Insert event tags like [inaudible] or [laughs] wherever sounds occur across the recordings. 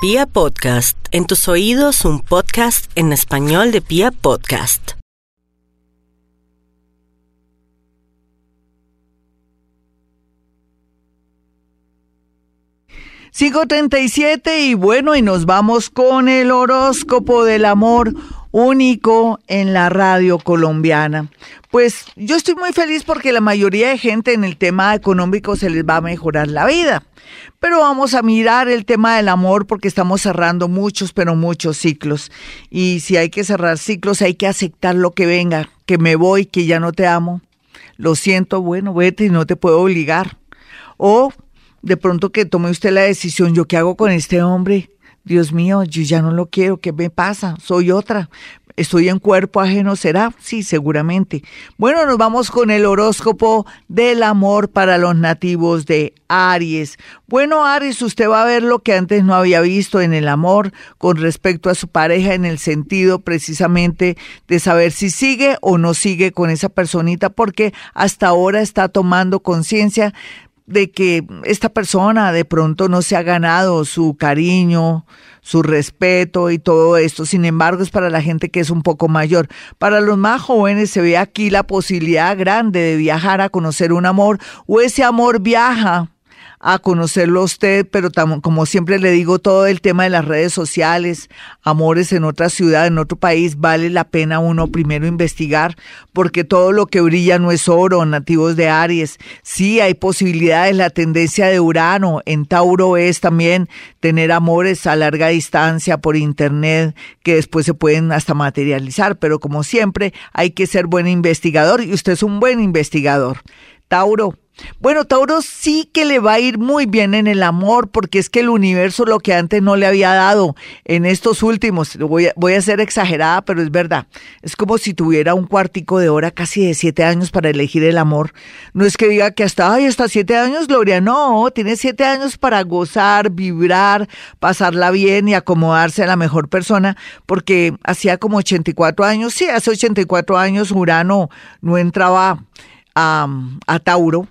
Pia Podcast, en tus oídos un podcast en español de Pia Podcast. siete y bueno, y nos vamos con el horóscopo del amor único en la radio colombiana. Pues yo estoy muy feliz porque la mayoría de gente en el tema económico se les va a mejorar la vida. Pero vamos a mirar el tema del amor porque estamos cerrando muchos, pero muchos ciclos. Y si hay que cerrar ciclos, hay que aceptar lo que venga, que me voy, que ya no te amo. Lo siento, bueno, vete y no te puedo obligar. O de pronto que tome usted la decisión, ¿yo qué hago con este hombre? Dios mío, yo ya no lo quiero, ¿qué me pasa? Soy otra. ¿Estoy en cuerpo ajeno? ¿Será? Sí, seguramente. Bueno, nos vamos con el horóscopo del amor para los nativos de Aries. Bueno, Aries, usted va a ver lo que antes no había visto en el amor con respecto a su pareja en el sentido precisamente de saber si sigue o no sigue con esa personita porque hasta ahora está tomando conciencia de que esta persona de pronto no se ha ganado su cariño, su respeto y todo esto. Sin embargo, es para la gente que es un poco mayor. Para los más jóvenes se ve aquí la posibilidad grande de viajar a conocer un amor o ese amor viaja a conocerlo a usted, pero como siempre le digo, todo el tema de las redes sociales, amores en otra ciudad, en otro país, vale la pena uno primero investigar, porque todo lo que brilla no es oro, nativos de Aries. Sí, hay posibilidades, la tendencia de Urano en Tauro es también tener amores a larga distancia por internet, que después se pueden hasta materializar, pero como siempre, hay que ser buen investigador y usted es un buen investigador. Tauro, bueno, Tauro sí que le va a ir muy bien en el amor, porque es que el universo lo que antes no le había dado. En estos últimos, voy a, ser exagerada, pero es verdad, es como si tuviera un cuartico de hora casi de siete años para elegir el amor. No es que diga que hasta, ay, hasta siete años, Gloria, no, tiene siete años para gozar, vibrar, pasarla bien y acomodarse a la mejor persona, porque hacía como 84 años, sí, hace 84 años Urano no entraba a Tauro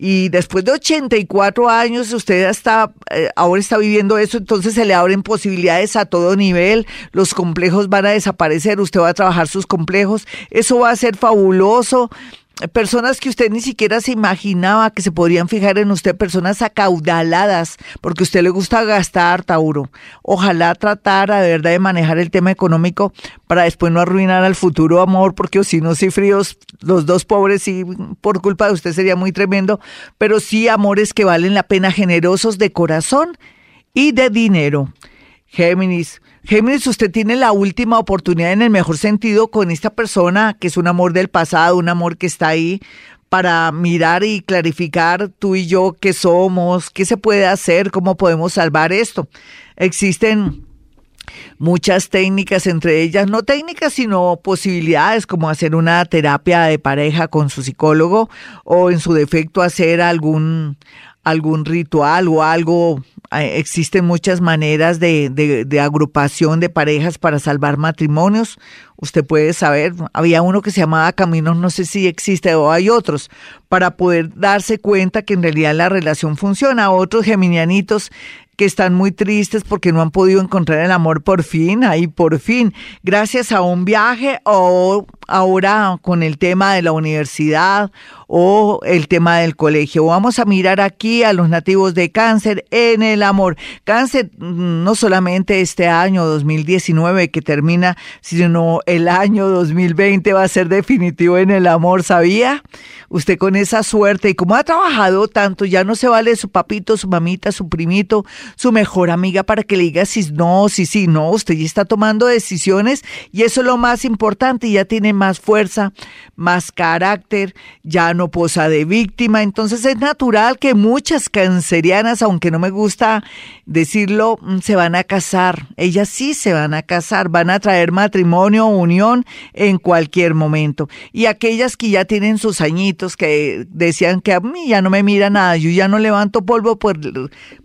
y después de 84 años usted está, eh, ahora está viviendo eso, entonces se le abren posibilidades a todo nivel, los complejos van a desaparecer, usted va a trabajar sus complejos, eso va a ser fabuloso personas que usted ni siquiera se imaginaba que se podrían fijar en usted, personas acaudaladas, porque usted le gusta gastar, Tauro. Ojalá tratara de verdad de manejar el tema económico para después no arruinar al futuro amor, porque si no, si fríos, los dos pobres, y por culpa de usted sería muy tremendo, pero sí amores que valen la pena, generosos de corazón y de dinero. Géminis, Géminis, usted tiene la última oportunidad en el mejor sentido con esta persona que es un amor del pasado, un amor que está ahí para mirar y clarificar tú y yo qué somos, qué se puede hacer, cómo podemos salvar esto. Existen muchas técnicas, entre ellas no técnicas, sino posibilidades como hacer una terapia de pareja con su psicólogo o en su defecto hacer algún algún ritual o algo existen muchas maneras de, de, agrupación de parejas para salvar matrimonios. Usted puede saber, había uno que se llamaba Caminos, no sé si existe o hay otros, para poder darse cuenta que en realidad la relación funciona. Otros geminianitos que están muy tristes porque no han podido encontrar el amor por fin, ahí por fin, gracias a un viaje o ahora con el tema de la universidad o el tema del colegio. Vamos a mirar aquí a los nativos de cáncer en el amor. Cáncer mm, no solamente este año 2019 que termina, sino el año 2020 va a ser definitivo en el amor, ¿sabía? Usted con esa suerte y como ha trabajado tanto, ya no se vale su papito, su mamita, su primito, su mejor amiga para que le diga si no, si sí, no, usted ya está tomando decisiones y eso es lo más importante, ya tiene más fuerza, más carácter, ya no posa de víctima, entonces es natural que muchas cancerianas, aunque no me gusta decirlo, mm, se van a casar, ellas sí se van a casar, van a traer matrimonio o unión en cualquier momento. Y aquellas que ya tienen sus añitos, que decían que a mí ya no me mira nada, yo ya no levanto polvo, pues,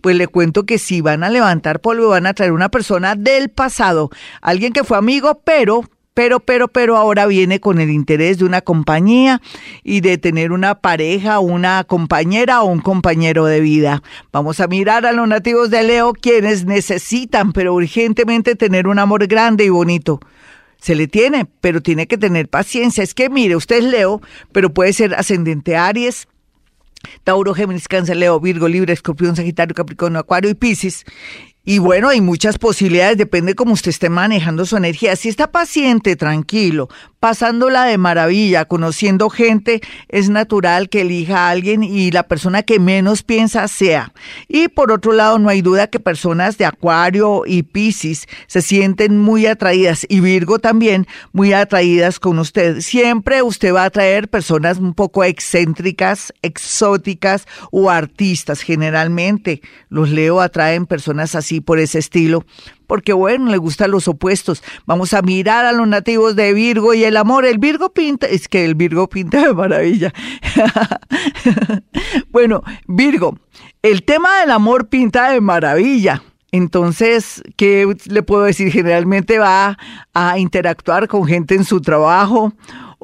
pues le cuento que si van a levantar polvo, van a traer una persona del pasado, alguien que fue amigo, pero Pero, pero, pero ahora viene con el interés de una compañía y de tener una pareja, una compañera o un compañero de vida. Vamos a mirar a los nativos de Leo, quienes necesitan, pero urgentemente, tener un amor grande y bonito. Se le tiene, pero tiene que tener paciencia. Es que, mire, usted es Leo, pero puede ser ascendente Aries, Tauro, Géminis, Cáncer, Leo, Virgo, Libra, Escorpión, Sagitario, Capricornio, Acuario y Piscis. Y bueno, hay muchas posibilidades, depende cómo usted esté manejando su energía. Si está paciente, tranquilo, pasándola de maravilla, conociendo gente, es natural que elija a alguien y la persona que menos piensa sea. Y por otro lado, no hay duda que personas de Acuario y Piscis se sienten muy atraídas y Virgo también muy atraídas con usted. Siempre usted va a atraer personas un poco excéntricas, exóticas o artistas. Generalmente los Leo atraen personas así por ese estilo porque bueno, le gustan los opuestos. Vamos a mirar a los nativos de Virgo y el amor. El Virgo pinta, es que el Virgo pinta de maravilla. [laughs] bueno, Virgo, el tema del amor pinta de maravilla. Entonces, ¿qué le puedo decir? Generalmente va a interactuar con gente en su trabajo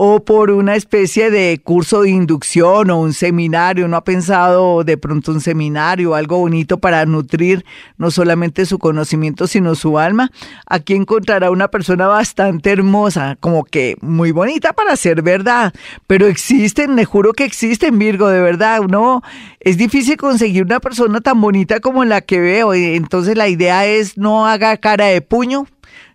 o por una especie de curso de inducción o un seminario. ¿No ha pensado de pronto un seminario, algo bonito para nutrir no solamente su conocimiento, sino su alma? Aquí encontrará una persona bastante hermosa, como que muy bonita para ser verdad. Pero existen, le juro que existen, Virgo, de verdad. No, es difícil conseguir una persona tan bonita como la que veo. Entonces la idea es no haga cara de puño,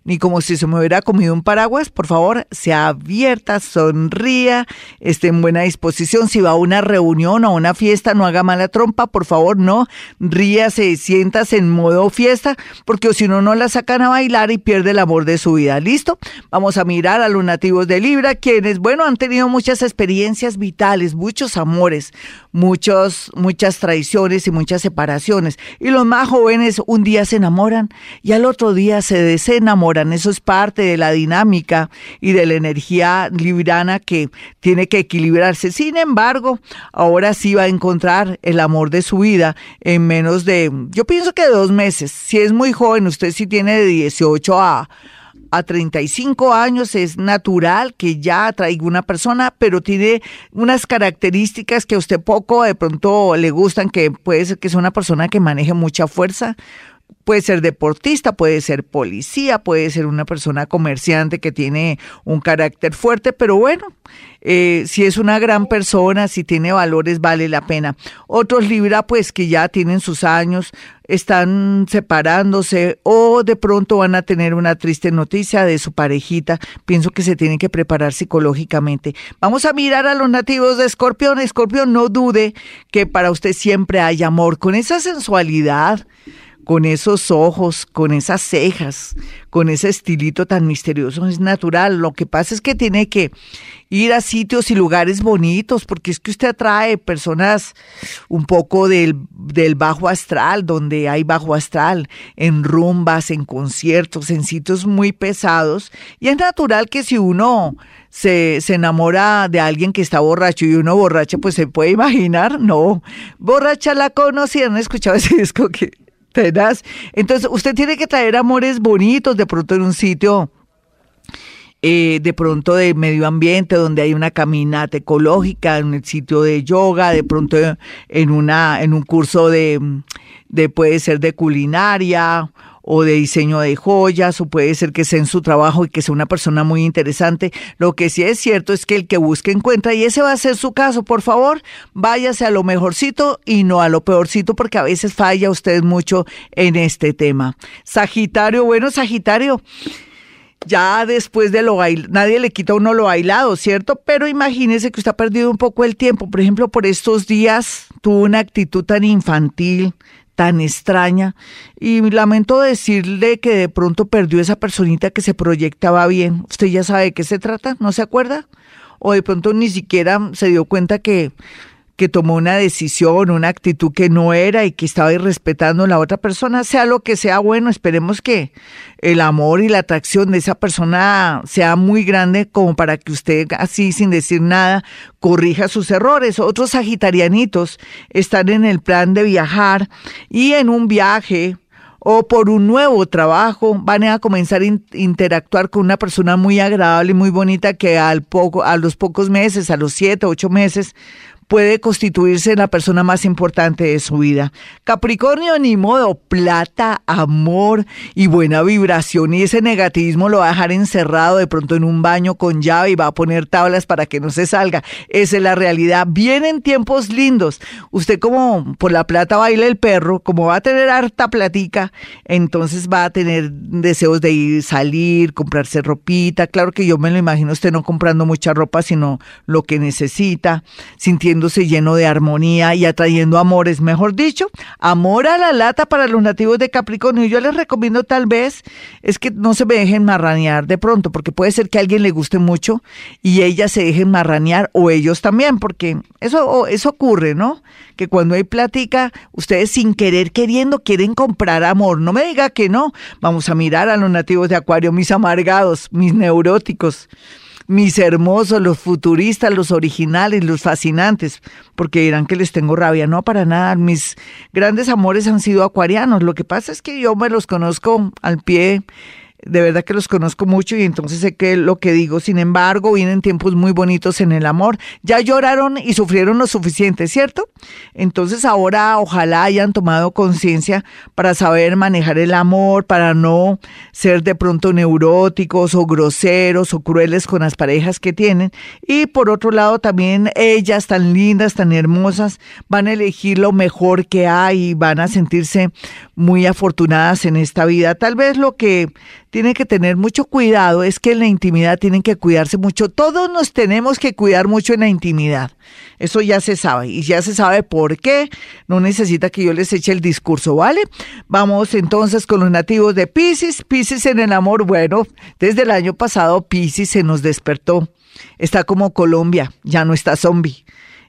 ni como si se me hubiera comido un paraguas, por favor, sea abierta, sonría, esté en buena disposición. Si va a una reunión o a una fiesta, no haga mala trompa, por favor, no, ríase, siéntase en modo fiesta, porque si no, no la sacan a bailar y pierde el amor de su vida. ¿Listo? Vamos a mirar a los nativos de Libra, quienes, bueno, han tenido muchas experiencias vitales, muchos amores, muchos, muchas traiciones y muchas separaciones. Y los más jóvenes un día se enamoran y al otro día se desenamoran eso es parte de la dinámica y de la energía librana que tiene que equilibrarse. Sin embargo, ahora sí va a encontrar el amor de su vida en menos de, yo pienso que dos meses. Si es muy joven, usted sí tiene de 18 a a 35 años es natural que ya traiga una persona, pero tiene unas características que a usted poco de pronto le gustan, que puede ser que sea una persona que maneje mucha fuerza, Puede ser deportista, puede ser policía, puede ser una persona comerciante que tiene un carácter fuerte, pero bueno, eh, si es una gran persona, si tiene valores, vale la pena. Otros Libra, pues que ya tienen sus años, están separándose o de pronto van a tener una triste noticia de su parejita. Pienso que se tienen que preparar psicológicamente. Vamos a mirar a los nativos de Escorpión. Escorpión, no dude que para usted siempre hay amor, con esa sensualidad con esos ojos, con esas cejas, con ese estilito tan misterioso, es natural. Lo que pasa es que tiene que ir a sitios y lugares bonitos, porque es que usted atrae personas un poco del, del bajo astral, donde hay bajo astral, en rumbas, en conciertos, en sitios muy pesados. Y es natural que si uno se, se, enamora de alguien que está borracho y uno borracho, pues se puede imaginar, no, borracha la conocí, han escuchado ese disco que entonces, usted tiene que traer amores bonitos de pronto en un sitio eh, de pronto de medio ambiente, donde hay una caminata ecológica, en el sitio de yoga, de pronto en una, en un curso de, de puede ser de culinaria o de diseño de joyas, o puede ser que sea en su trabajo y que sea una persona muy interesante. Lo que sí es cierto es que el que busque encuentra y ese va a ser su caso. Por favor, váyase a lo mejorcito y no a lo peorcito porque a veces falla usted mucho en este tema. Sagitario, bueno, Sagitario ya después de lo bailado, nadie le quita a uno lo bailado, ¿cierto? Pero imagínese que usted ha perdido un poco el tiempo. Por ejemplo, por estos días tuvo una actitud tan infantil, tan extraña y lamento decirle que de pronto perdió esa personita que se proyectaba bien. ¿Usted ya sabe de qué se trata? ¿No se acuerda? O de pronto ni siquiera se dio cuenta que que tomó una decisión, una actitud que no era y que estaba irrespetando a la otra persona, sea lo que sea bueno, esperemos que el amor y la atracción de esa persona sea muy grande como para que usted así sin decir nada corrija sus errores. Otros sagitarianitos están en el plan de viajar y en un viaje o por un nuevo trabajo, van a comenzar a interactuar con una persona muy agradable y muy bonita que al poco, a los pocos meses, a los siete, ocho meses, puede constituirse en la persona más importante de su vida. Capricornio, ni modo, plata, amor y buena vibración. Y ese negativismo lo va a dejar encerrado de pronto en un baño con llave y va a poner tablas para que no se salga. Esa es la realidad. Vienen tiempos lindos. Usted como por la plata baila el perro, como va a tener harta platica, entonces va a tener deseos de ir, salir, comprarse ropita. Claro que yo me lo imagino usted no comprando mucha ropa, sino lo que necesita, sintiendo lleno de armonía y atrayendo amores, mejor dicho, amor a la lata para los nativos de Capricornio. Yo les recomiendo tal vez es que no se me dejen marranear de pronto, porque puede ser que alguien le guste mucho y ella se dejen marranear o ellos también, porque eso, eso ocurre, ¿no? Que cuando hay plática, ustedes sin querer queriendo quieren comprar amor. No me diga que no. Vamos a mirar a los nativos de Acuario, mis amargados, mis neuróticos mis hermosos, los futuristas, los originales, los fascinantes, porque dirán que les tengo rabia. No, para nada. Mis grandes amores han sido acuarianos. Lo que pasa es que yo me los conozco al pie de verdad que los conozco mucho y entonces sé que lo que digo, sin embargo, vienen tiempos muy bonitos en el amor. Ya lloraron y sufrieron lo suficiente, ¿cierto? Entonces ahora ojalá hayan tomado conciencia para saber manejar el amor, para no ser de pronto neuróticos o groseros o crueles con las parejas que tienen. Y por otro lado, también ellas tan lindas, tan hermosas, van a elegir lo mejor que hay y van a sentirse muy afortunadas en esta vida. Tal vez lo que tiene que tener mucho cuidado es que en la intimidad tienen que cuidarse mucho. Todos nos tenemos que cuidar mucho en la intimidad. Eso ya se sabe y ya se sabe por qué. No necesita que yo les eche el discurso, ¿vale? Vamos entonces con los nativos de Pisces. Pisces en el amor, bueno, desde el año pasado Pisces se nos despertó. Está como Colombia, ya no está zombie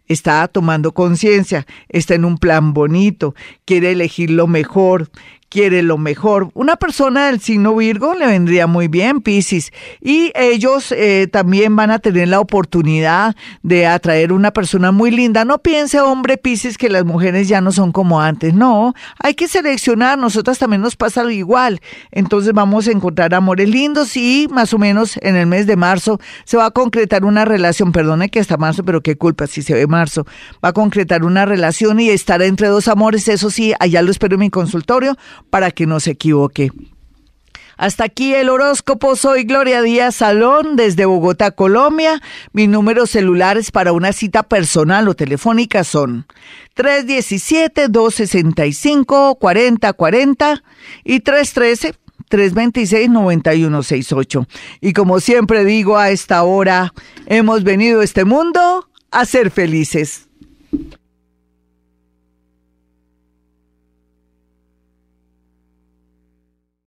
está tomando conciencia, está en un plan bonito, quiere elegir lo mejor, quiere lo mejor. Una persona del signo Virgo le vendría muy bien, Piscis. Y ellos eh, también van a tener la oportunidad de atraer una persona muy linda. No piense, hombre, Piscis, que las mujeres ya no son como antes. No, hay que seleccionar. Nosotras también nos pasa lo igual. Entonces vamos a encontrar amores lindos y más o menos en el mes de marzo se va a concretar una relación. Perdone que hasta marzo, pero qué culpa si se ve marzo. Va a concretar una relación y estar entre dos amores. Eso sí, allá lo espero en mi consultorio para que no se equivoque. Hasta aquí el horóscopo. Soy Gloria Díaz Salón desde Bogotá, Colombia. Mis números celulares para una cita personal o telefónica son 317-265-4040 y 313-326-9168. Y como siempre digo a esta hora, hemos venido a este mundo a ser felices.